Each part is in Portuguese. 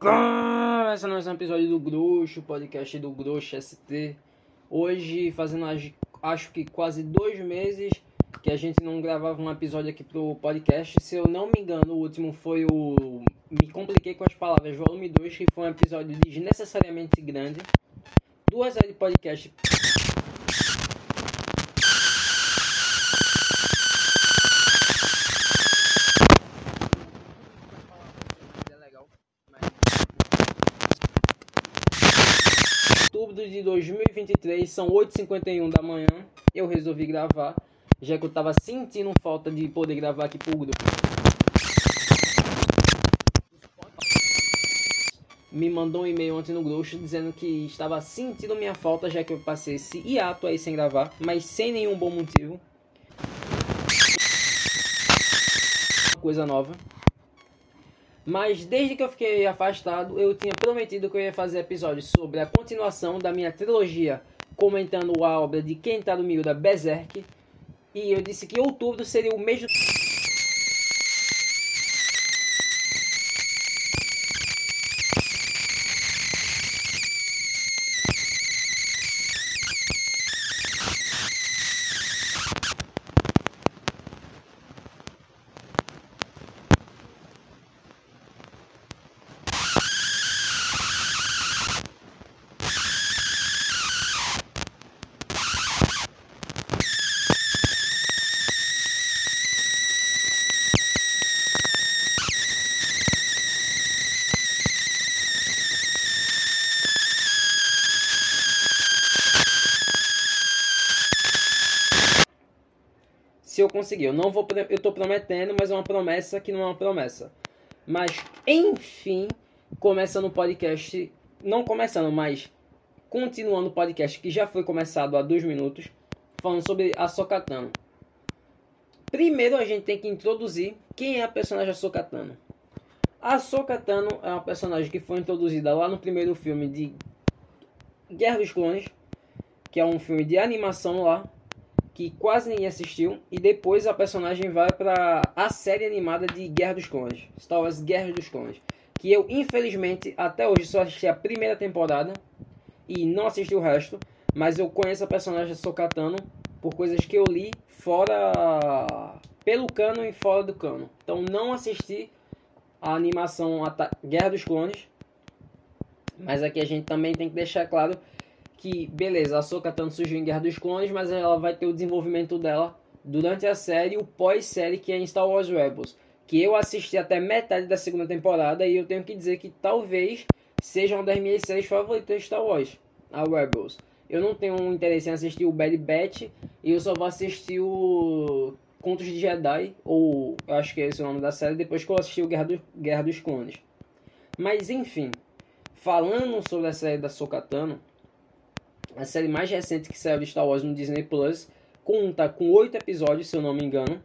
Começa mais um episódio do Gruxo, podcast do Gruxo ST. Hoje, fazendo acho que quase dois meses que a gente não gravava um episódio aqui pro podcast. Se eu não me engano, o último foi o Me Compliquei com as Palavras, volume 2, que foi um episódio desnecessariamente grande. Duas horas de podcast de 2023, são 8h51 da manhã. Eu resolvi gravar, já que eu tava sentindo falta de poder gravar aqui pro grupo. Me mandou um e-mail ontem no grupo dizendo que estava sentindo minha falta, já que eu passei esse hiato aí sem gravar, mas sem nenhum bom motivo. Coisa nova. Mas desde que eu fiquei afastado, eu tinha prometido que eu ia fazer episódios sobre a continuação da minha trilogia, comentando a obra de Kentaro Miura Berserk. E eu disse que outubro seria o mês. Conseguir. Eu não vou, eu tô prometendo, mas é uma promessa que não é uma promessa. Mas, enfim, começando o podcast, não começando, mas continuando o podcast que já foi começado há dois minutos, falando sobre a Sokatano. Primeiro a gente tem que introduzir quem é a personagem Sokatano. A Sokatano é uma personagem que foi introduzida lá no primeiro filme de Guerra dos Clones, que é um filme de animação lá, que quase ninguém assistiu, e depois a personagem vai para a série animada de Guerra dos Clones, Star Wars Guerra dos Clones, que eu infelizmente até hoje só assisti a primeira temporada e não assisti o resto, mas eu conheço a personagem Sokatano por coisas que eu li fora pelo cano e fora do cano. Então não assisti a animação Guerra dos Clones, mas aqui a gente também tem que deixar claro que, beleza, a Soka tanto surgiu em Guerra dos Clones, mas ela vai ter o desenvolvimento dela durante a série, o pós-série que é em Star Wars Rebels, que eu assisti até metade da segunda temporada e eu tenho que dizer que talvez seja uma das minhas séries favoritas de Star Wars, a Rebels. Eu não tenho interesse em assistir o Bad Batch e eu só vou assistir o Contos de Jedi, ou eu acho que é esse o nome da série, depois que eu assisti o Guerra, do, Guerra dos Clones. Mas enfim, falando sobre a série da Sokatano, a série mais recente que saiu de Star Wars no Disney Plus, conta com oito episódios, se eu não me engano.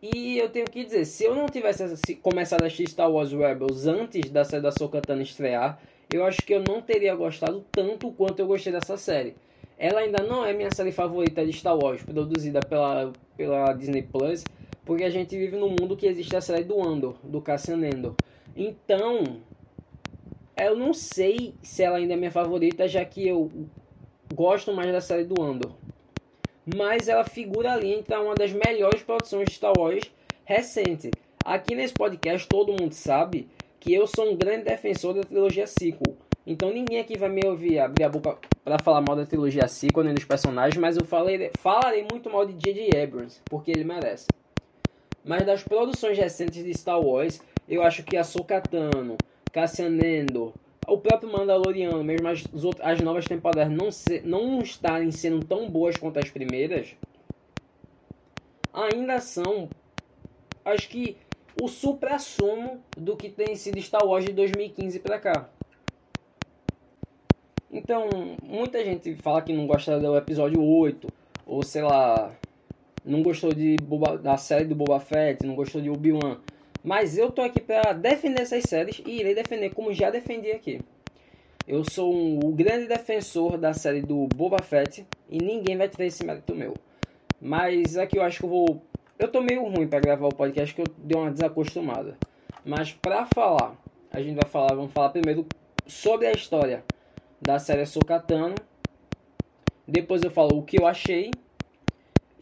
E eu tenho que dizer, se eu não tivesse começado a assistir Star Wars Rebels antes da série da Sokatana estrear, eu acho que eu não teria gostado tanto quanto eu gostei dessa série. Ela ainda não é minha série favorita de Star Wars, produzida pela, pela Disney Plus, porque a gente vive num mundo que existe a série do Andor, do Cassian Andor. Então, eu não sei se ela ainda é minha favorita, já que eu gosto mais da série do Andor. Mas ela figura ali entre uma das melhores produções de Star Wars recente. Aqui nesse podcast todo mundo sabe que eu sou um grande defensor da trilogia sequel. Então ninguém aqui vai me ouvir abrir a boca para falar mal da trilogia sequel nem dos personagens, mas eu falei, falarei muito mal de J.J. Abrams, porque ele merece. Mas das produções recentes de Star Wars, eu acho que a Sokatano, Cassian Endor, o próprio Mandaloriano, mesmo as, as novas temporadas não, se, não estarem sendo tão boas quanto as primeiras, ainda são, acho que, o supra-sumo do que tem sido Star Wars de 2015 para cá. Então, muita gente fala que não gosta do episódio 8, ou sei lá, não gostou de Boba, da série do Boba Fett, não gostou de Obi-Wan. Mas eu tô aqui para defender essas séries e irei defender como já defendi aqui. Eu sou um, o grande defensor da série do Boba Fett e ninguém vai ter esse mérito meu. Mas aqui eu acho que eu vou. Eu tô meio ruim para gravar o podcast que eu dei uma desacostumada. Mas para falar A gente vai falar, vamos falar primeiro sobre a história da série Sokatano. Depois eu falo o que eu achei.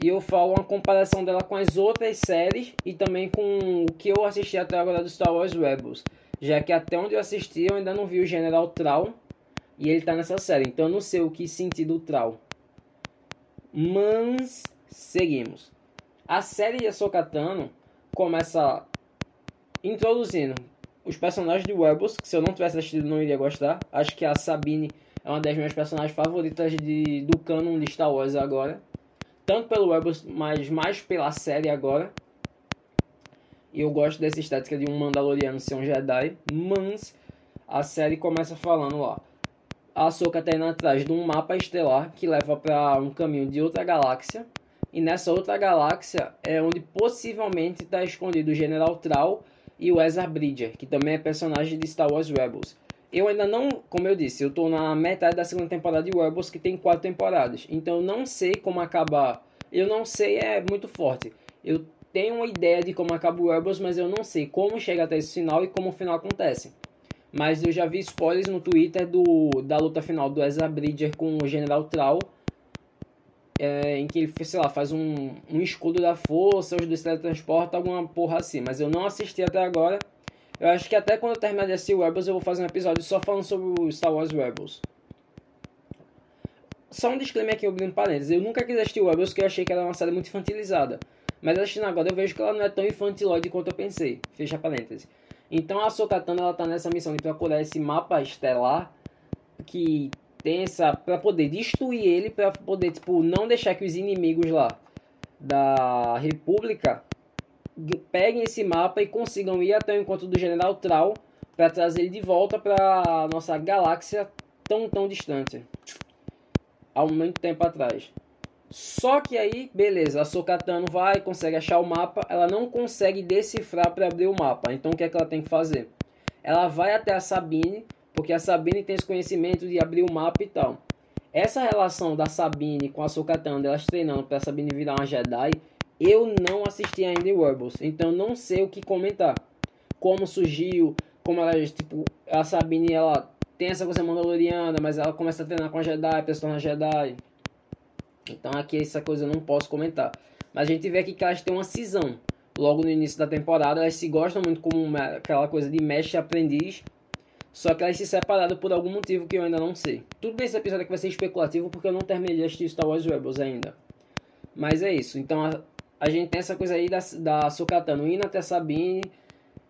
E eu falo uma comparação dela com as outras séries e também com o que eu assisti até agora do Star Wars Rebels. Já que até onde eu assisti eu ainda não vi o General Traum e ele tá nessa série. Então eu não sei o que sentir do Traum. Mas seguimos. A série de Sokatano começa introduzindo os personagens de Rebels, que se eu não tivesse assistido não iria gostar. Acho que a Sabine é uma das minhas personagens favoritas de, do canon de Star Wars agora. Tanto pelo Rebels, mas mais pela série agora. E eu gosto dessa estética de um Mandaloriano ser um Jedi. Mas a série começa falando lá. A Ahsoka tá indo atrás de um mapa estelar que leva para um caminho de outra galáxia. E nessa outra galáxia é onde possivelmente está escondido o General Trau e o Ezra Bridger, que também é personagem de Star Wars Rebels. Eu ainda não, como eu disse, eu estou na metade da segunda temporada de Rebels, que tem quatro temporadas. Então eu não sei como acabar. Eu não sei, é muito forte. Eu tenho uma ideia de como acaba o Rebels, mas eu não sei como chega até esse final e como o final acontece. Mas eu já vi spoilers no Twitter do, da luta final do Ezra Bridger com o General Trau. É, em que ele, sei lá, faz um, um escudo da força, os dois teletransportam, alguma porra assim. Mas eu não assisti até agora. Eu acho que até quando eu terminar de assistir Rebels eu vou fazer um episódio só falando sobre o Star Wars Rebels. Só um disclaimer aqui, abrindo parênteses. Eu nunca quis assistir Rebels porque eu achei que era uma série muito infantilizada. Mas assistindo agora eu vejo que ela não é tão infantilóide quanto eu pensei. Fecha parênteses. Então a Sokatana ela tá nessa missão de procurar esse mapa estelar que tem essa para poder destruir ele, para poder tipo não deixar que os inimigos lá da República peguem esse mapa e consigam ir até o encontro do General Trau para trazer ele de volta para nossa galáxia tão tão distante há muito tempo atrás. Só que aí, beleza, a Sokatano vai, consegue achar o mapa, ela não consegue decifrar para abrir o mapa. Então o que é que ela tem que fazer? Ela vai até a Sabine, porque a Sabine tem esse conhecimento de abrir o mapa e tal. Essa relação da Sabine com a Sokatano, elas treinando para a Sabine virar uma Jedi, eu não assisti ainda Rebels, então não sei o que comentar. Como surgiu, como ela, tipo, a Sabine, ela tem essa coisa mandaloriana, mas ela começa a treinar com a Jedi, para se tornar Jedi. Então aqui essa coisa eu não posso comentar. Mas a gente vê aqui que elas têm uma cisão. Logo no início da temporada, elas se gostam muito como uma, aquela coisa de mestre aprendiz. Só que elas se separaram por algum motivo que eu ainda não sei. Tudo nesse episódio aqui vai ser especulativo porque eu não terminei de assistir Star Wars Rebels ainda. Mas é isso. Então a, a gente tem essa coisa aí da, da Sokatano indo até Sabine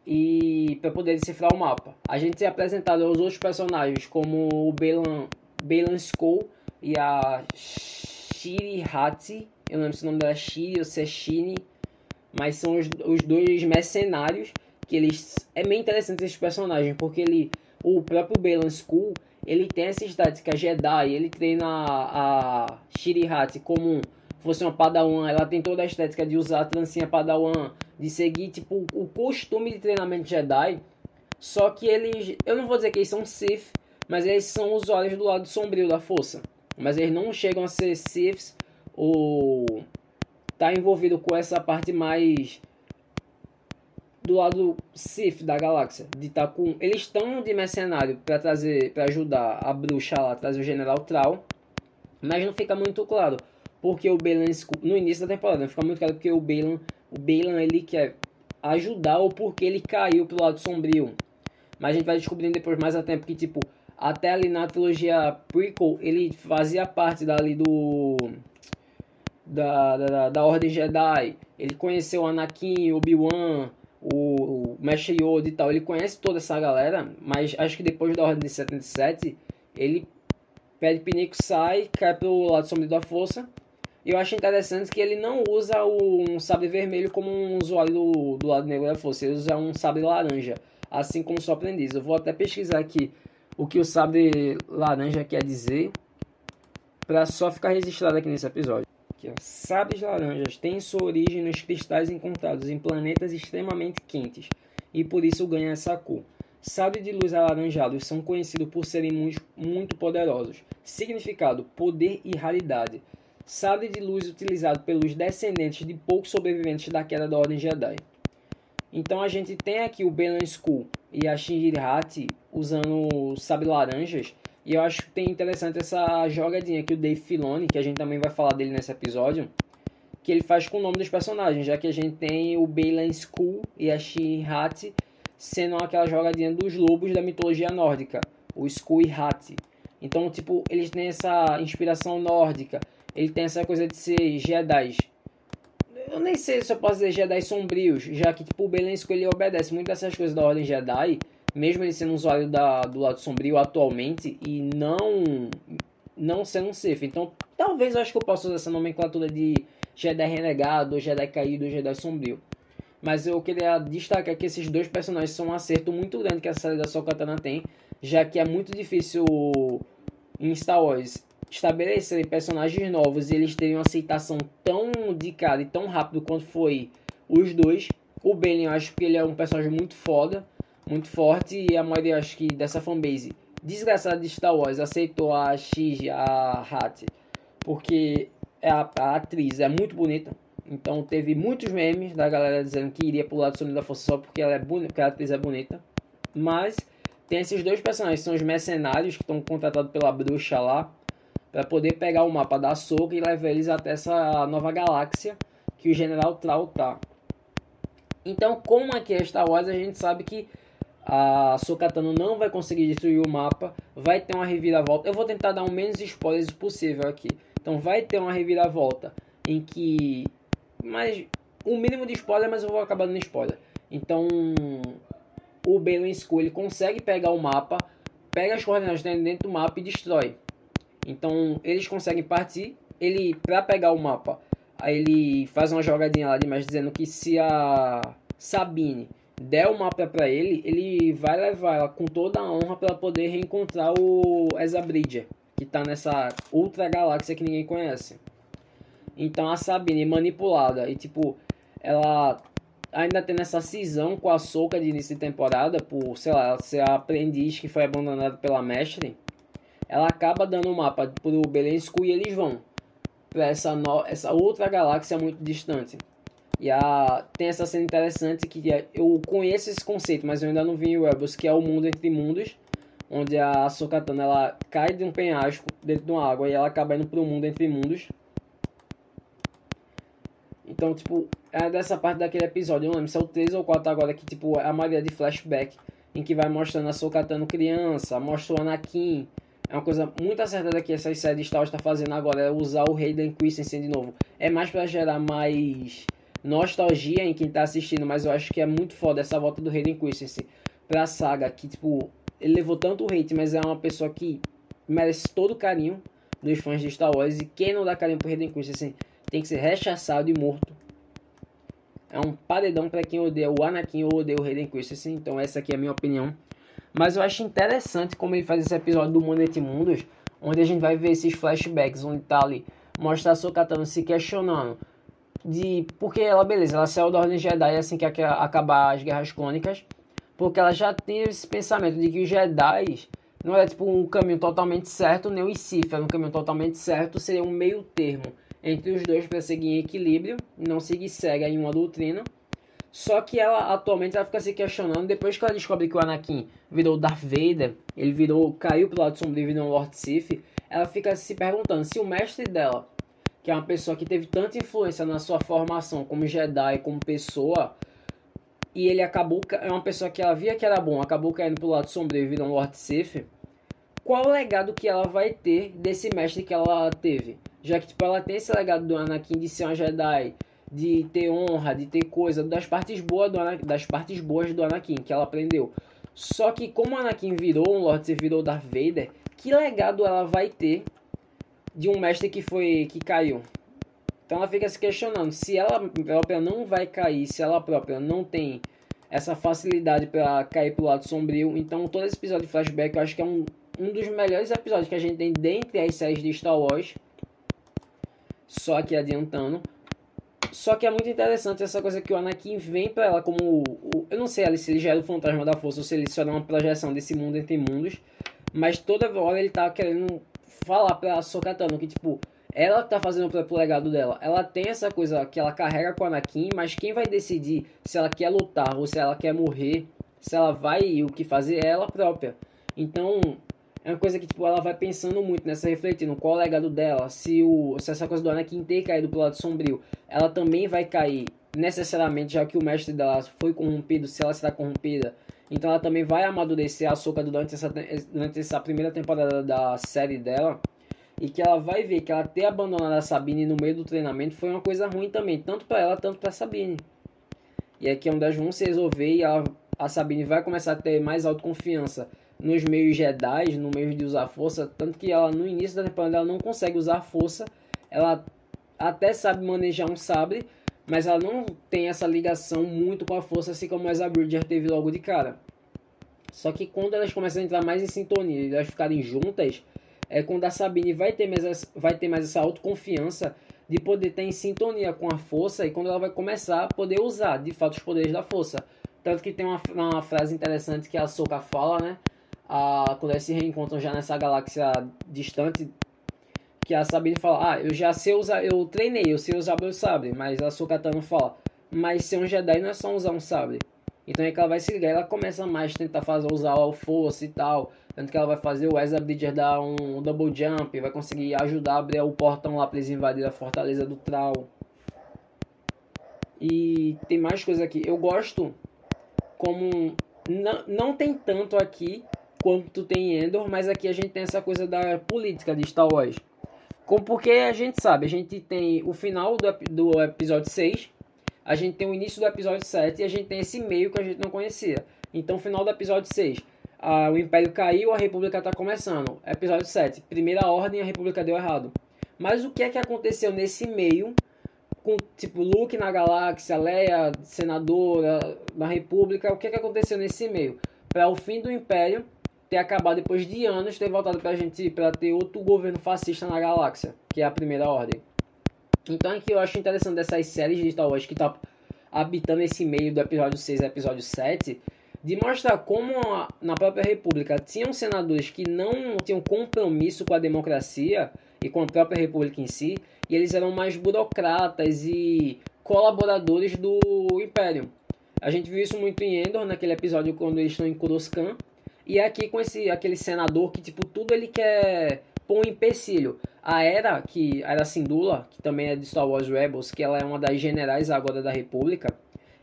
e para poder decifrar o mapa. A gente é apresentado aos outros personagens como o Balan Skull e a Shiri Hatsi. Eu não lembro se o nome dela é Shiri ou se é Shini. Mas são os, os dois mercenários que eles... É meio interessante esse personagem porque ele... O próprio Balan Skull, ele tem essa estética Jedi. Ele treina a, a Shiri Hatsi como fosse uma padawan, ela tem toda a estética de usar a trancinha padawan, de seguir tipo o costume de treinamento Jedi. Só que eles, eu não vou dizer que eles são Sith, mas eles são usuários do lado sombrio da força. Mas eles não chegam a ser Siths ou tá envolvido com essa parte mais do lado Sith da galáxia, de tá com, eles estão de mercenário para trazer, para ajudar a bruxa lá, trazer o General Trau, mas não fica muito claro porque o Balan no início da temporada, não fica muito claro porque o Balan, o Balan ele quer ajudar ou porque ele caiu pro lado sombrio. Mas a gente vai descobrindo depois mais a tempo que tipo até ali na trilogia prequel ele fazia parte dali do da, da, da Ordem Jedi. Ele conheceu o Anakin, Obi-Wan, o, o Mestre Yoda e tal. Ele conhece toda essa galera, mas acho que depois da Ordem de 77 ele pede pinico, sai, cai pro lado sombrio da força eu acho interessante que ele não usa o, um sabre vermelho como um usuário do, do lado negro da força, ele usa um sabre laranja, assim como sua aprendiz. Eu vou até pesquisar aqui o que o sabre laranja quer dizer, para só ficar registrado aqui nesse episódio. Aqui, ó. Sabres laranjas têm sua origem nos cristais encontrados em planetas extremamente quentes, e por isso ganham essa cor. Sabres de luz alaranjados são conhecidos por serem muito, muito poderosos. Significado: poder e raridade sabre de luz utilizado pelos descendentes de poucos sobreviventes da queda da Ordem Jedi. Então a gente tem aqui o Belan Skull e a Shinji Hati usando sabre laranjas. E eu acho que tem interessante essa jogadinha que o Dave Filoni, que a gente também vai falar dele nesse episódio, que ele faz com o nome dos personagens, já que a gente tem o Bailan Skull e a Shinji Hati sendo aquela jogadinha dos lobos da mitologia nórdica, o Skull e Hati. Então, tipo, eles têm essa inspiração nórdica, ele tem essa coisa de ser Jedi. Eu nem sei se eu posso dizer Jedi sombrios, já que tipo, o Belensco ele obedece muito dessas coisas da Ordem Jedi, mesmo ele sendo um usuário da, do lado sombrio atualmente e não não sendo um Sith. Então, talvez eu acho que eu possa usar essa nomenclatura de Jedi renegado, Jedi caído, Jedi sombrio. Mas eu queria destacar que esses dois personagens são um acerto muito grande que a série da Sokatana tem, já que é muito difícil em Star Wars estabelecerem personagens novos e eles terem uma aceitação tão de cara e tão rápido quanto foi os dois. O Ben, eu acho que ele é um personagem muito foda, muito forte, e a maioria, acho que dessa fanbase desgraçada de Star Wars aceitou a X, a Hat, porque a, a atriz é muito bonita. Então teve muitos memes da galera dizendo que iria pro lado sombrio da força só porque ela é bonita, porque a atriz é bonita. Mas tem esses dois personagens, são os mercenários que estão contratados pela bruxa lá para poder pegar o mapa da Soca e levar eles até essa nova galáxia que o General Trau tá. Então, como aqui é Star Wars, a gente sabe que a Sokatano não vai conseguir destruir o mapa, vai ter uma reviravolta. Eu vou tentar dar o menos spoilers possível aqui. Então, vai ter uma reviravolta em que. Mas. O mínimo de spoiler, mas eu vou acabar dando spoiler. Então, o Balen Skull ele consegue pegar o mapa, pega as coordenadas dentro do mapa e destrói. Então eles conseguem partir. Ele, pra pegar o mapa, aí ele faz uma jogadinha lá demais dizendo que se a Sabine der o mapa para ele, ele vai levar ela com toda a honra para poder reencontrar o Ezra Bridger, que tá nessa outra galáxia que ninguém conhece. Então a Sabine manipulada e tipo, ela ainda tem essa cisão com a Soca de início de temporada por, sei lá, ser a aprendiz que foi abandonada pela mestre ela acaba dando o um mapa pro Belenscu e eles vão para essa, essa outra galáxia muito distante. E a... tem essa cena interessante que é, eu conheço esse conceito, mas eu ainda não vi em Rebels, que é o mundo entre mundos, onde a Sokatana ela cai de um penhasco dentro de uma água e ela acaba indo pro mundo entre mundos. Então, tipo, é dessa parte daquele episódio, eu não lembro se é o 3 ou 4 agora, que tipo, é a maioria de flashback, em que vai mostrando a Sokatano criança, mostra o Anakin, é uma coisa muito acertada que essa série de Star Wars está fazendo agora, é usar o Hayden Christensen de novo. É mais para gerar mais nostalgia em quem está assistindo, mas eu acho que é muito foda essa volta do Hayden Christensen pra saga, que tipo, ele levou tanto hate, mas é uma pessoa que merece todo o carinho dos fãs de Star Wars, e quem não dá carinho pro Hayden Christensen tem que ser rechaçado e morto. É um paredão para quem odeia o Anakin ou odeia o Hayden Christensen, então essa aqui é a minha opinião. Mas eu acho interessante como ele faz esse episódio do Mundo Entre Mundos, onde a gente vai ver esses flashbacks, onde tá ali, mostra a Sokatano se questionando de porque ela, beleza, ela saiu da Ordem Jedi assim que acabar as Guerras Clônicas, porque ela já tem esse pensamento de que os Jedi não é tipo um caminho totalmente certo, nem o Sith é um caminho totalmente certo, seria um meio termo entre os dois para seguir em equilíbrio, não seguir cega em uma doutrina só que ela atualmente ela fica se questionando depois que ela descobre que o Anakin virou Darth Vader, ele virou, caiu pro lado sombrio e virou um Lord Sith, ela fica se perguntando se o mestre dela, que é uma pessoa que teve tanta influência na sua formação como Jedi, como pessoa, e ele acabou, é uma pessoa que ela via que era bom, acabou caindo pro lado sombrio e virou um Lord Sith, qual o legado que ela vai ter desse mestre que ela teve? Já que tipo, ela tem esse legado do Anakin de ser uma Jedi de ter honra, de ter coisa, das partes boas do Anakin, das partes boas do Anakin que ela aprendeu. Só que como Anakin virou um Lord Sith, virou Darth Vader, que legado ela vai ter de um mestre que foi que caiu? Então ela fica se questionando se ela própria não vai cair, se ela própria não tem essa facilidade para cair pro lado sombrio. Então todo esse episódio de flashback eu acho que é um, um dos melhores episódios que a gente tem dentre as séries de Star Wars. Só que adiantando, só que é muito interessante essa coisa que o Anakin vem para ela como. O, eu não sei ali se ele já é o fantasma da força ou se ele só é uma projeção desse mundo entre mundos. Mas toda hora ele tá querendo falar pra Sokatano que, tipo, ela tá fazendo pro, pro legado dela. Ela tem essa coisa que ela carrega com o Anakin, mas quem vai decidir se ela quer lutar ou se ela quer morrer Se ela vai o que fazer é ela própria. Então, é uma coisa que tipo, ela vai pensando muito nessa refletindo qual é o legado dela, se, o, se essa coisa do Anakin ter caído pro lado sombrio, ela também vai cair necessariamente, já que o mestre dela foi corrompido, se ela será corrompida. Então ela também vai amadurecer a Soka durante essa, durante essa primeira temporada da série dela. E que ela vai ver que ela ter abandonado a Sabine no meio do treinamento foi uma coisa ruim também, tanto para ela, tanto para Sabine. E aqui é onde elas vão se resolver e ela, a Sabine vai começar a ter mais autoconfiança nos meios Jedi, no meio de usar força, tanto que ela no início da temporada ela não consegue usar força, ela até sabe manejar um sabre, mas ela não tem essa ligação muito com a força, assim como a Bridger teve logo de cara. Só que quando elas começam a entrar mais em sintonia e elas ficarem juntas, é quando a Sabine vai ter mais, vai ter mais essa autoconfiança de poder estar em sintonia com a força e quando ela vai começar a poder usar de fato os poderes da força. Tanto que tem uma, uma frase interessante que a Soka fala, né? A, quando eles se reencontram já nessa galáxia distante, que a Sabine fala, ah, eu já sei usar, eu treinei, eu sei usar meu sabre, mas a Sokatano fala, mas ser um Jedi não é só usar um sabre. Então é que ela vai se ligar, ela começa mais a tentar fazer, usar a força e tal, tanto que ela vai fazer o Ezra Bridger dar um, um double jump, vai conseguir ajudar a abrir o portão lá para eles invadirem a fortaleza do Trau. E tem mais coisa aqui. Eu gosto como não, não tem tanto aqui, quanto tem Endor, mas aqui a gente tem essa coisa da política de Star Wars. Como porque a gente sabe, a gente tem o final do, do episódio 6, a gente tem o início do episódio 7 e a gente tem esse meio que a gente não conhecia. Então, final do episódio 6, a, o Império caiu, a República está começando. Episódio 7, primeira ordem, a República deu errado. Mas o que é que aconteceu nesse meio com tipo Luke na galáxia, Leia senadora da República, o que é que aconteceu nesse meio? Para o fim do Império ter acabado depois de anos, ter voltado pra gente para ter outro governo fascista na galáxia, que é a primeira ordem. Então é que eu acho interessante dessas séries de Star Wars que tá habitando esse meio do episódio 6 ao episódio 7, de mostrar como na própria República tinham senadores que não tinham compromisso com a democracia e com a própria República em si, e eles eram mais burocratas e colaboradores do Império. A gente viu isso muito em Endor, naquele episódio quando eles estão em Coruscant, e aqui com esse aquele senador que tipo tudo ele quer pôr um empecilho. A Era, que a Era Sindula, que também é de Star Wars Rebels, que ela é uma das generais agora da República,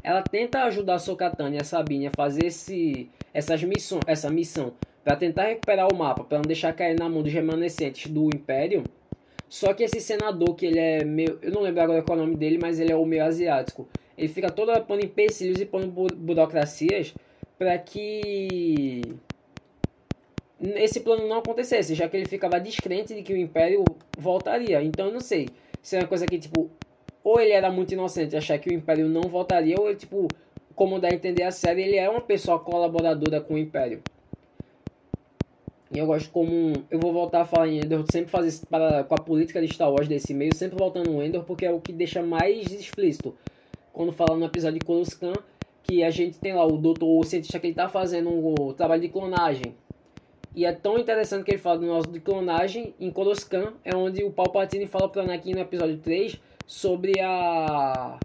ela tenta ajudar a Sokatane e a Sabine a fazer esse essas missão, essa missão para tentar recuperar o mapa, para não deixar cair na mão dos remanescentes do Império. Só que esse senador, que ele é meio. Eu não lembro agora qual é o nome dele, mas ele é o meio asiático. Ele fica todo pondo empecilhos e pondo burocracias para que esse plano não acontecesse, já que ele ficava descrente de que o Império voltaria. Então eu não sei se é uma coisa que, tipo, ou ele era muito inocente achar que o Império não voltaria, ou ele, tipo, como dá a entender a série, ele é uma pessoa colaboradora com o Império. E eu gosto como. Eu vou voltar a falar em Endor, sempre fazer isso para, com a política de Star Wars desse meio, sempre voltando no Endor, porque é o que deixa mais explícito. Quando fala no episódio de Coruscant, que a gente tem lá o doutor, o cientista que ele tá fazendo o trabalho de clonagem. E é tão interessante que ele fala do nosso de clonagem em Coruscant, é onde o Palpatine fala para Anakin no episódio 3 sobre a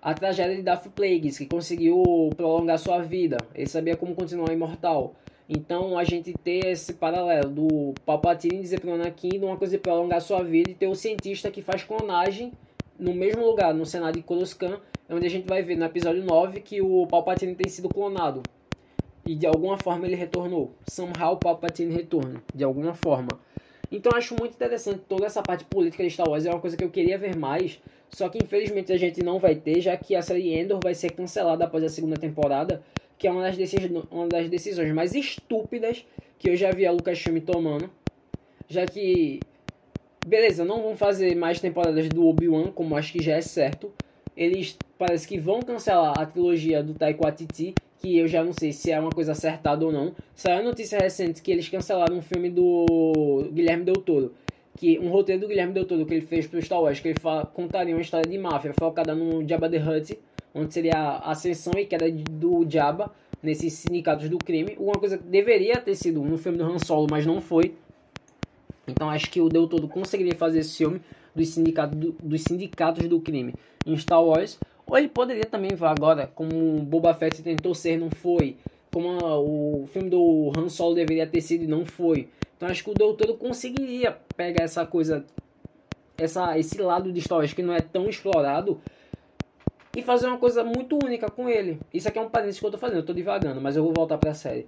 a tragédia de Darth Plagueis, que conseguiu prolongar sua vida. Ele sabia como continuar imortal. Então a gente ter esse paralelo do Palpatine dizer para Anakin uma coisa de prolongar sua vida e ter o cientista que faz clonagem no mesmo lugar, no Senado de Coruscant, onde a gente vai ver no episódio 9 que o Palpatine tem sido clonado e de alguma forma ele retornou. Somehow Palpatine retorna, de alguma forma. Então acho muito interessante toda essa parte política de Star Wars, é uma coisa que eu queria ver mais, só que infelizmente a gente não vai ter, já que a série Endor vai ser cancelada após a segunda temporada, que é uma das, decisões, uma das decisões mais estúpidas que eu já vi a Lucasfilm tomando, já que beleza, não vão fazer mais temporadas do Obi-Wan, como acho que já é certo. Eles parece que vão cancelar a trilogia do Taika Waititi que eu já não sei se é uma coisa acertada ou não. Saiu a notícia recente que eles cancelaram um filme do Guilherme Del Toro. Que, um roteiro do Guilherme Del Toro que ele fez pro Star Wars, que ele fala, contaria uma história de máfia focada no Jabba the Hutt, onde seria a ascensão e queda do Jabba nesses sindicatos do crime. Uma coisa que deveria ter sido no filme do Han Solo, mas não foi. Então acho que o Del Toro conseguiria fazer esse filme dos sindicatos do, dos sindicatos do crime em Star Wars. Ou ele poderia também, agora, como Boba Fett tentou ser, não foi, como a, o filme do Han Solo deveria ter sido e não foi. Então acho que o Doutor conseguiria pegar essa coisa, essa, esse lado de histórias que não é tão explorado e fazer uma coisa muito única com ele. Isso aqui é um parênteses que eu tô fazendo, eu tô divagando, mas eu vou voltar pra série.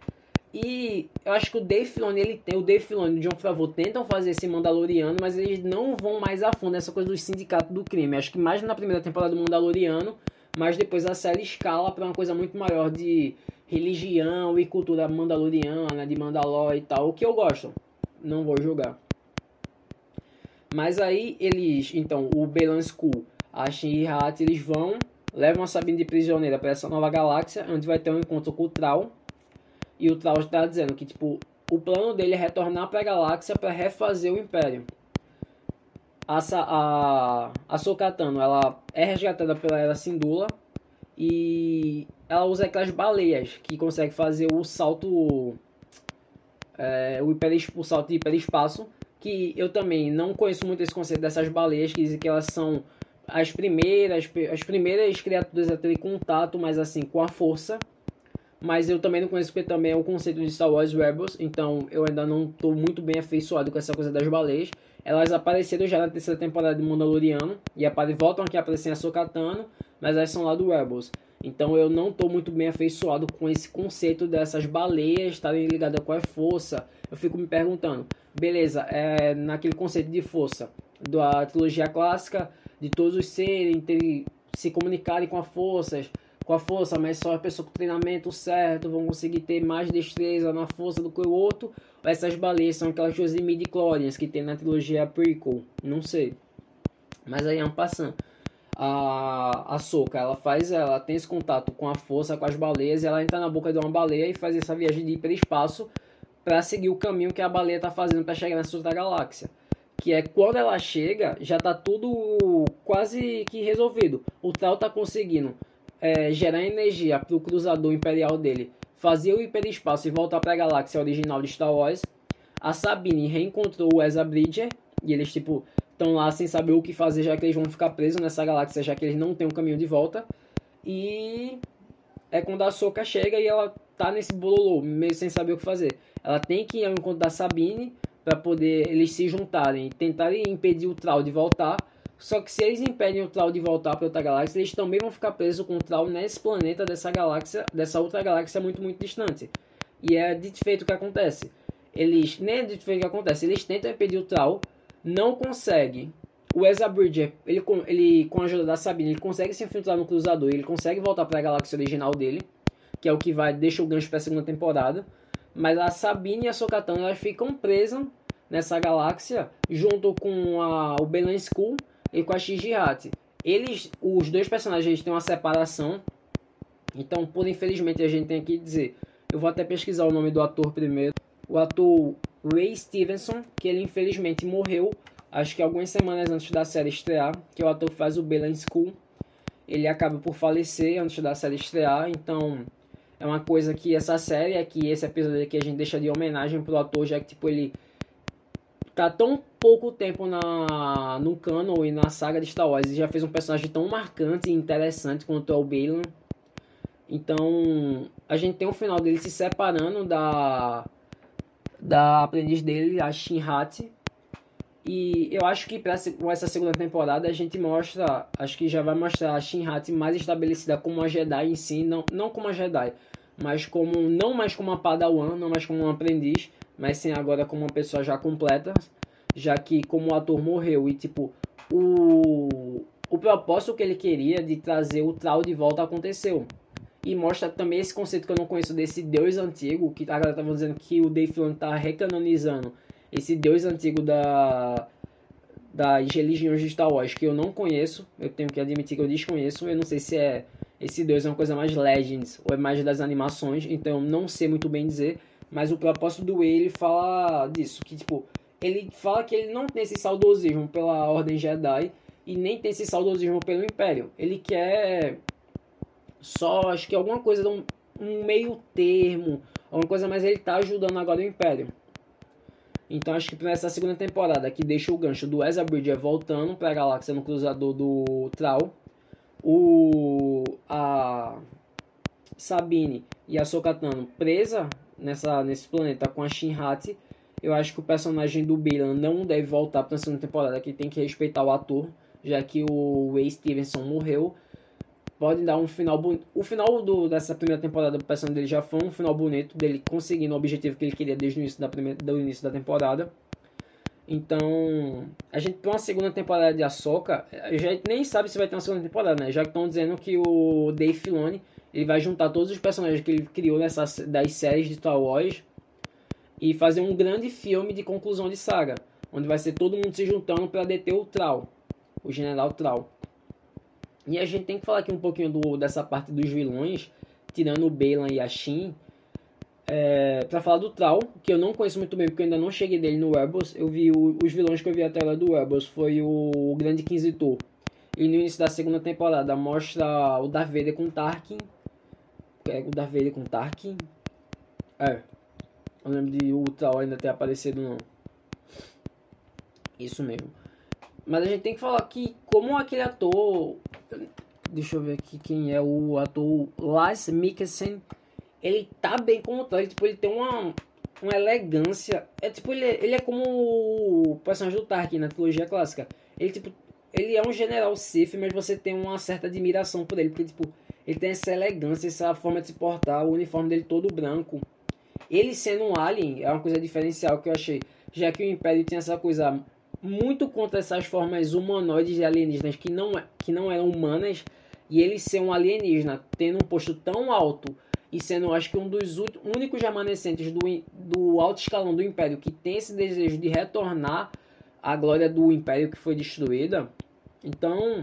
E eu acho que o Dave Filoni, ele tem, o Dave Filoni e o John Favreau tentam fazer esse Mandaloriano, mas eles não vão mais a fundo nessa coisa do sindicato do crime. Acho que mais na primeira temporada do Mandaloriano, mas depois a série escala para uma coisa muito maior de religião e cultura mandaloriana, de Mandalor e tal, o que eu gosto. Não vou julgar. Mas aí eles, então, o Belan School, a Shin Hat, eles vão, levam a Sabine de prisioneira para essa nova galáxia, onde vai ter um encontro Trau e o Traus está dizendo que tipo o plano dele é retornar para a galáxia para refazer o Império. A, a, a Sokatano, ela é resgatada pela Era Sindula e ela usa aquelas baleias que consegue fazer o salto é, o, hiper, o salto de hiperespaço que eu também não conheço muito esse conceito dessas baleias que dizem que elas são as primeiras as primeiras criaturas a terem contato mas assim com a força mas eu também não conheço porque também é o conceito de Star Wars Rebels, então eu ainda não estou muito bem afeiçoado com essa coisa das baleias. Elas apareceram já na terceira temporada de Mandaloriano e voltam aqui a aparecer em Ahsoka mas elas são lá do Rebels. Então eu não estou muito bem afeiçoado com esse conceito dessas baleias estarem ligadas com a força. Eu fico me perguntando, beleza, é naquele conceito de força da trilogia clássica, de todos os seres se comunicarem com as forças, com a força, mas só a pessoa com treinamento certo vão conseguir ter mais destreza na força do que o outro. Essas baleias são aquelas coisas de midi que tem na trilogia prequel, não sei. Mas aí é um passando. A, a Soca, ela faz, ela tem esse contato com a força, com as baleias, e ela entra na boca de uma baleia e faz essa viagem de hiperespaço para seguir o caminho que a baleia está fazendo para chegar nessa outra galáxia que é quando ela chega, já tá tudo quase que resolvido. O Tal tá conseguindo é, gerar energia para o cruzador imperial dele fazer o hiperespaço e voltar para a galáxia original de Star Wars. A Sabine reencontrou o Ezra Bridger e eles tipo estão lá sem saber o que fazer já que eles vão ficar presos nessa galáxia já que eles não têm um caminho de volta. E é quando a Soka chega e ela tá nesse bololô, meio sem saber o que fazer. Ela tem que ir ao encontro da Sabine para poder eles se juntarem tentarem impedir o Troll de voltar só que se eles impedem o Troll de voltar para outra galáxia, eles também vão ficar presos com o Troll nesse planeta dessa galáxia, dessa outra galáxia muito, muito distante. E é de feito o que acontece. Eles, nem é de feito o que acontece, eles tentam impedir o Troll, não conseguem. O Ezra Bridger, ele, ele, com a ajuda da Sabine, ele consegue se infiltrar no cruzador, ele consegue voltar para a galáxia original dele, que é o que vai deixa o gancho para a segunda temporada. Mas a Sabine e a Sokatan, elas ficam presas nessa galáxia junto com a, o Belan School e com a Shijiate. Eles, os dois personagens têm uma separação. Então, por infelizmente, a gente tem que dizer. Eu vou até pesquisar o nome do ator primeiro. O ator Ray Stevenson, que ele infelizmente morreu, acho que algumas semanas antes da série estrear, que é o ator que faz o Belen School. Ele acaba por falecer antes da série estrear, então é uma coisa que essa série, é que esse episódio aqui a gente deixa de homenagem pro ator, já que tipo ele tá tão pouco tempo na, no canon e na saga de Star Wars e já fez um personagem tão marcante e interessante quanto é o Balan. Então, a gente tem o final dele se separando da da aprendiz dele, a Shinhat. E eu acho que para essa segunda temporada a gente mostra, acho que já vai mostrar a Shinhat mais estabelecida como uma Jedi em si, não, não como uma Jedi, mas como não mais como uma Padawan, não mais como um aprendiz, mas sim agora como uma pessoa já completa, já que como o ator morreu e tipo o o propósito que ele queria de trazer o Trau de volta aconteceu. E mostra também esse conceito que eu não conheço desse Deus antigo, que a galera tava dizendo que o Dave Filoni tá recanonizando esse Deus antigo da das religiões de Star Wars que eu não conheço, eu tenho que admitir que eu desconheço, eu não sei se é esse Deus é uma coisa mais Legends ou é mais das animações, então eu não sei muito bem dizer, mas o propósito do Way, ele fala disso, que tipo, ele fala que ele não tem esse saudosismo pela Ordem Jedi e nem tem esse saudosismo pelo Império. Ele quer só, acho que alguma coisa, um, um meio termo, alguma coisa, mas ele tá ajudando agora o Império. Então acho que nessa segunda temporada que deixa o gancho do Ezra Bridger voltando para a galáxia no cruzador do Trau, o a Sabine e a Sokatano presa nessa, nesse planeta com a Shinhati, eu acho que o personagem do Bilan não deve voltar para a segunda temporada, que tem que respeitar o ator, já que o Way Stevenson morreu. Pode dar um final bonito. O final do, dessa primeira temporada do personagem dele já foi um final bonito, dele conseguindo o objetivo que ele queria desde o início da, primeira, do início da temporada. Então, a gente tem uma segunda temporada de Ahsoka, a gente nem sabe se vai ter uma segunda temporada, né? Já que estão dizendo que o Dave Filoni ele vai juntar todos os personagens que ele criou nessas das séries de Star Wars e fazer um grande filme de conclusão de saga, onde vai ser todo mundo se juntando para deter o Trau, o General Trau. E a gente tem que falar aqui um pouquinho do, dessa parte dos vilões, tirando o Balan e a Shin, é, para falar do Trau, que eu não conheço muito bem porque eu ainda não cheguei dele no Rebels. Eu vi o, os vilões que eu vi até lá do Rebels foi o, o Grande Inquisitor. E no início da segunda temporada mostra o Darth Vader com Tarkin. É, o Darth Vader com Tarkin. É. Eu lembro de o Trau ainda ter aparecido não. Isso mesmo. Mas a gente tem que falar que como aquele ator. Deixa eu ver aqui quem é o ator Lars Mikkelsen ele tá bem como tal. Ele, tipo, ele tem uma, uma elegância. É tipo, ele, é, ele é como o personagem do Tarkin na trilogia clássica. Ele, tipo, ele é um general Sith, mas você tem uma certa admiração por ele. Porque, tipo, ele tem essa elegância, essa forma de se portar, o uniforme dele todo branco. Ele sendo um alien é uma coisa diferencial que eu achei. Já que o Império tinha essa coisa muito contra essas formas humanoides de alienígenas que não, é, que não eram humanas. E ele ser um alienígena, tendo um posto tão alto e sendo, acho que, um dos únicos remanescentes do, do alto escalão do Império que tem esse desejo de retornar à glória do Império que foi destruída. Então,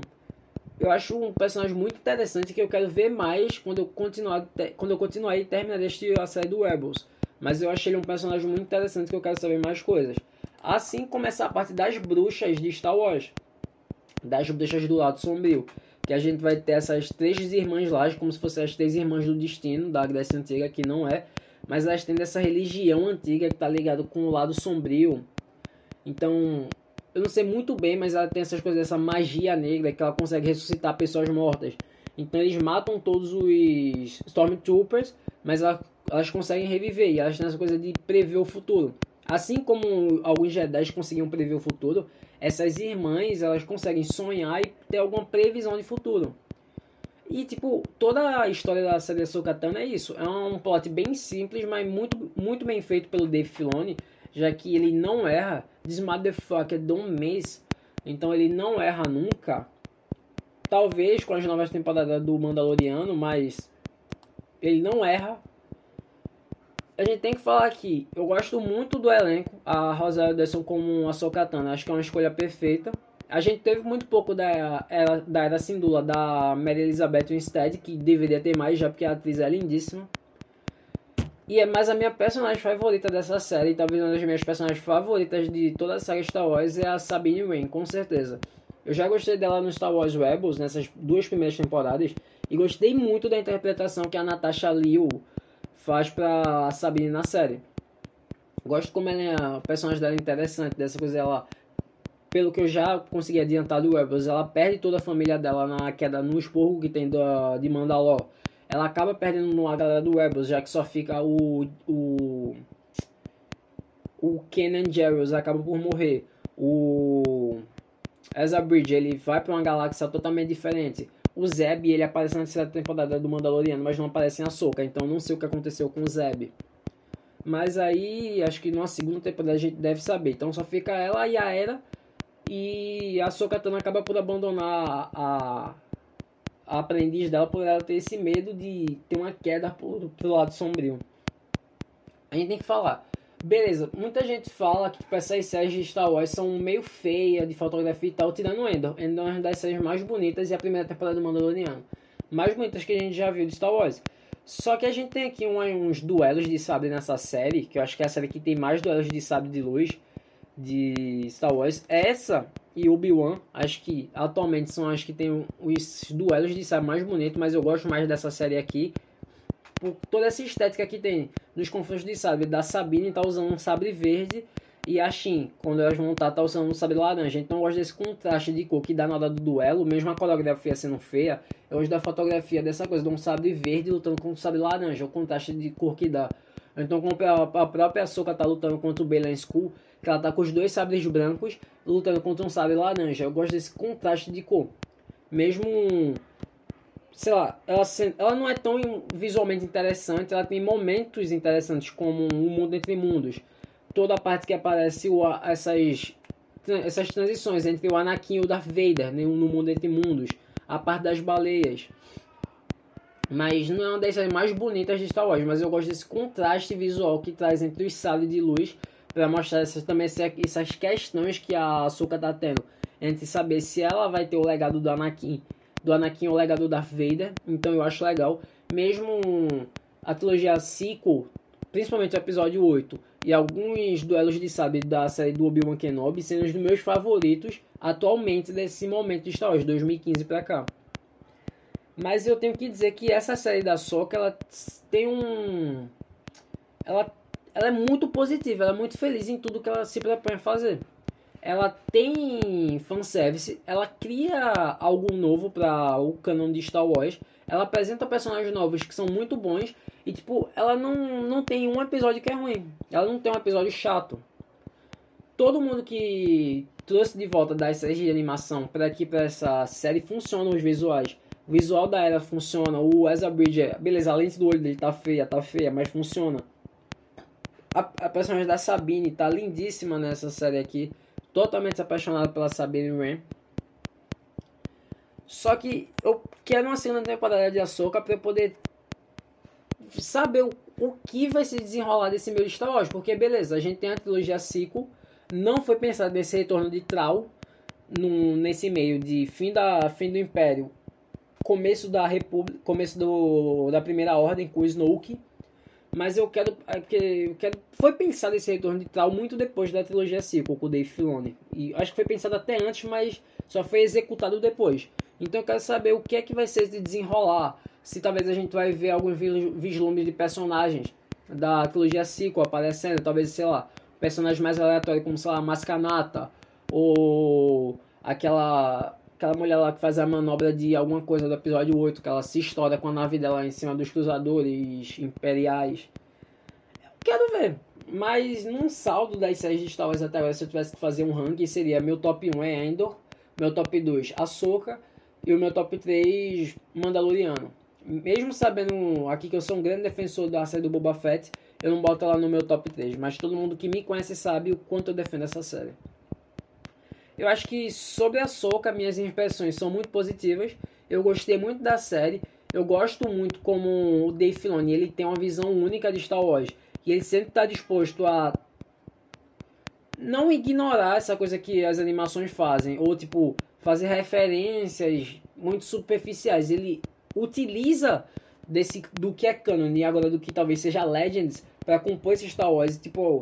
eu acho um personagem muito interessante que eu quero ver mais quando eu continuar, quando eu continuar e terminar de a série do Rebels. Mas eu achei ele um personagem muito interessante que eu quero saber mais coisas. Assim começa a parte das bruxas de Star Wars. Das bruxas do lado sombrio que a gente vai ter essas três irmãs lá, como se fossem as três irmãs do destino da Grécia Antiga, que não é, mas elas têm dessa religião antiga que está ligado com o lado sombrio. Então, eu não sei muito bem, mas ela tem essas coisas, essa magia negra que ela consegue ressuscitar pessoas mortas. Então eles matam todos os Stormtroopers, mas elas conseguem reviver e elas têm essa coisa de prever o futuro. Assim como alguns Jedi conseguiam prever o futuro, essas irmãs elas conseguem sonhar e ter alguma previsão de futuro. E tipo, toda a história da série Sokatana é isso. É um plot bem simples, mas muito, muito bem feito pelo Dave Filoni, já que ele não erra. This motherfucker don't miss. Então ele não erra nunca. Talvez com as novas temporadas do Mandaloriano, mas ele não erra a gente tem que falar aqui, eu gosto muito do elenco, a Rosa Anderson como a Sokatana, acho que é uma escolha perfeita. A gente teve muito pouco da era, da era Sindula, da Mary Elizabeth Winstead, que deveria ter mais, já porque a atriz é lindíssima. E é mais a minha personagem favorita dessa série, talvez uma das minhas personagens favoritas de toda a saga Star Wars é a Sabine Wren, com certeza. Eu já gostei dela no Star Wars Rebels, nessas duas primeiras temporadas, e gostei muito da interpretação que a Natasha Liu faz pra Sabine na série. Gosto como ela é, o personagem dela é interessante, dessa coisa ela pelo que eu já consegui adiantar do Rebels, ela perde toda a família dela na queda no esporro que tem do, de Mandalor. Ela acaba perdendo a galera do Rebels, já que só fica o o o Kenan Jarrus acaba por morrer. O Ezra Bridge ele vai para uma galáxia totalmente diferente. O Zeb, ele aparece na terceira temporada do Mandaloriano, mas não aparece em Ahsoka, então não sei o que aconteceu com o Zeb. Mas aí, acho que numa segunda temporada a gente deve saber. Então só fica ela e a Era. E a Sokatana acaba por abandonar a, a aprendiz dela por ela ter esse medo de ter uma queda pro, pro lado sombrio. A gente tem que falar. Beleza, muita gente fala que tipo, essas séries de Star Wars são meio feias de fotografia e tal, tirando Endor. Endor é uma das séries mais bonitas e a primeira temporada do Mandaloriano. Mais bonitas que a gente já viu de Star Wars. Só que a gente tem aqui uns duelos de sabre nessa série, que eu acho que é a série que tem mais duelos de sabre de luz de Star Wars. Essa e Obi-Wan, acho que atualmente são as que tem os duelos de sabre mais bonitos, mas eu gosto mais dessa série aqui por toda essa estética que tem nos confrontos de sabre da Sabine tá usando um sabre verde e a Shin, quando elas vão estar tá, usando um sabre laranja. Então eu gosto desse contraste de cor que dá na hora do duelo, mesmo a coreografia sendo feia, eu gosto da fotografia dessa coisa, de um sabre verde lutando com um sabre laranja, o contraste de cor que dá. Então, como a própria Soka tá lutando contra o Belen School, que ela tá com os dois sabres brancos lutando contra um sabre laranja. Eu gosto desse contraste de cor. Mesmo, sei lá, ela, ela não é tão visualmente interessante, ela tem momentos interessantes, como o Mundo Entre Mundos. Toda a parte que aparece o, essas, essas transições entre o Anakin e o Darth Vader né, no Mundo Entre Mundos. A parte das baleias mas não é uma das mais bonitas de Star Wars, mas eu gosto desse contraste visual que traz entre os sabres de luz para mostrar essas, também essas questões que a Ahsoka tá tendo entre saber se ela vai ter o legado do Anakin, do Anakin o legado do Darth Vader. Então eu acho legal, mesmo a trilogia sequel, principalmente o episódio 8 e alguns duelos de sabre da série do Obi-Wan Kenobi sendo os meus favoritos atualmente desse momento de Star Wars 2015 para cá. Mas eu tenho que dizer que essa série da Soca, ela tem um. Ela, ela é muito positiva, ela é muito feliz em tudo que ela se propõe a fazer. Ela tem fanservice, ela cria algo novo para o canon de Star Wars. Ela apresenta personagens novos que são muito bons. E, tipo, ela não, não tem um episódio que é ruim. Ela não tem um episódio chato. Todo mundo que trouxe de volta das séries de animação para aqui, para essa série, funcionam os visuais. O visual da era funciona. O Ezra Bridger, beleza, a lente do olho dele tá feia, tá feia, mas funciona. A, a personagem da Sabine tá lindíssima nessa série aqui. Totalmente apaixonado pela Sabine Wren. Só que eu quero uma segunda temporada de Ahsoka pra eu poder saber o, o que vai se desenrolar desse meio de Star Wars. Porque, beleza, a gente tem a trilogia Sequel. Não foi pensado nesse retorno de Trau. Nesse meio de fim, da, fim do Império começo da República, começo do, da Primeira Ordem com o Snoke. Mas eu quero, é eu quero. Foi pensado esse retorno de Tal muito depois da trilogia sequel com o Dave Filoni. E acho que foi pensado até antes, mas só foi executado depois. Então eu quero saber o que é que vai ser de desenrolar. Se talvez a gente vai ver alguns vislumbres de personagens da trilogia sequel aparecendo. Talvez, sei lá, personagens mais aleatórios como, sei lá, Mascanata. Ou aquela aquela mulher lá que faz a manobra de alguma coisa do episódio 8, que ela se estoura com a nave dela em cima dos cruzadores imperiais. Eu quero ver. Mas num saldo das séries de Star Wars até agora, se eu tivesse que fazer um ranking, seria meu top 1 é Endor, meu top 2 Ahsoka e o meu top 3 Mandaloriano. Mesmo sabendo aqui que eu sou um grande defensor da série do Boba Fett, eu não boto ela no meu top 3. Mas todo mundo que me conhece sabe o quanto eu defendo essa série. Eu acho que sobre a Soca, minhas impressões são muito positivas. Eu gostei muito da série. Eu gosto muito como o Dave Filoni, ele tem uma visão única de Star Wars. E ele sempre está disposto a não ignorar essa coisa que as animações fazem. Ou, tipo, fazer referências muito superficiais. Ele utiliza desse do que é canon e agora do que talvez seja Legends para compor esse Star Wars. Tipo,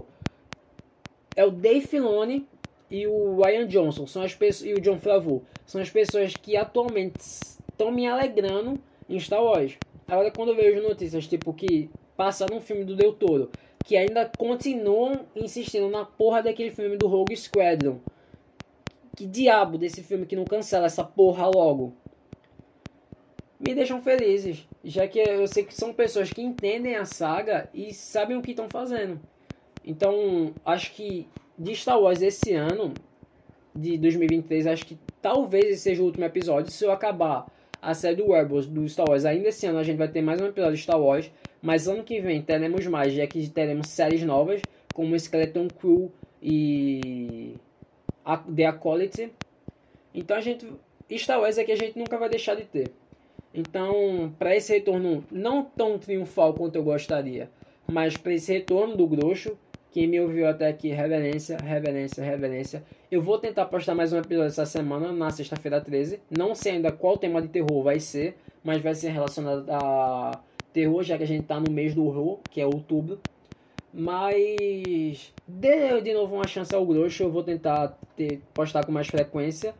é o Dave Filoni e o Ryan Johnson são as pessoas, e o John Favreau são as pessoas que atualmente estão me alegrando em Star Wars. Agora, quando eu vejo notícias tipo que passaram um filme do Del Toro, que ainda continuam insistindo na porra daquele filme do Rogue Squadron. Que diabo desse filme que não cancela essa porra logo? Me deixam felizes, já que eu sei que são pessoas que entendem a saga e sabem o que estão fazendo. Então, acho que de Star Wars esse ano, de 2023, acho que talvez esse seja o último episódio. Se eu acabar a série do Rebels do Star Wars ainda esse ano, a gente vai ter mais um episódio de Star Wars. Mas ano que vem teremos mais, já que teremos séries novas, como Skeleton Crew e The Acolyte. Então a gente. Star Wars é que a gente nunca vai deixar de ter. Então, para esse retorno não tão triunfal quanto eu gostaria, mas para esse retorno do Grosso, quem me ouviu até aqui, reverência, reverência, reverência. Eu vou tentar postar mais um episódio essa semana, na sexta-feira 13. Não sei ainda qual tema de terror vai ser, mas vai ser relacionado a terror, já que a gente tá no mês do horror, que é outubro. Mas dê de novo uma chance ao grosso, eu vou tentar ter, postar com mais frequência.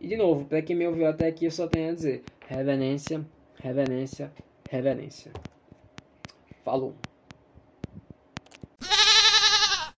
E de novo, para quem me ouviu até aqui, eu só tenho a dizer: reverência, reverência, reverência. Falou.